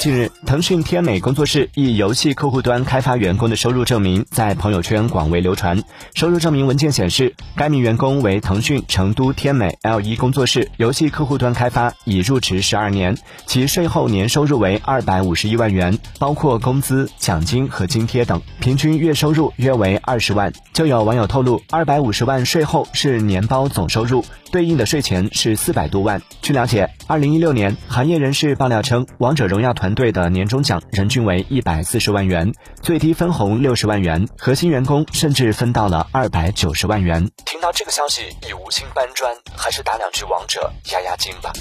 近日，腾讯天美工作室以游戏客户端开发员工的收入证明在朋友圈广为流传。收入证明文件显示，该名员工为腾讯成都天美 L 一工作室游戏客户端开发，已入职十二年，其税后年收入为二百五十一万元，包括工资、奖金和津贴等，平均月收入约为二十万。就有网友透露，二百五十万税后是年包总收入，对应的税前是四百多万。据了解，二零一六年，行业人士爆料称，王者荣耀团队的年终奖人均为一百四十万元，最低分红六十万元，核心员工甚至分到了二百九十万元。听到这个消息，已无心搬砖，还是打两局王者压压惊吧。